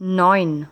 neun.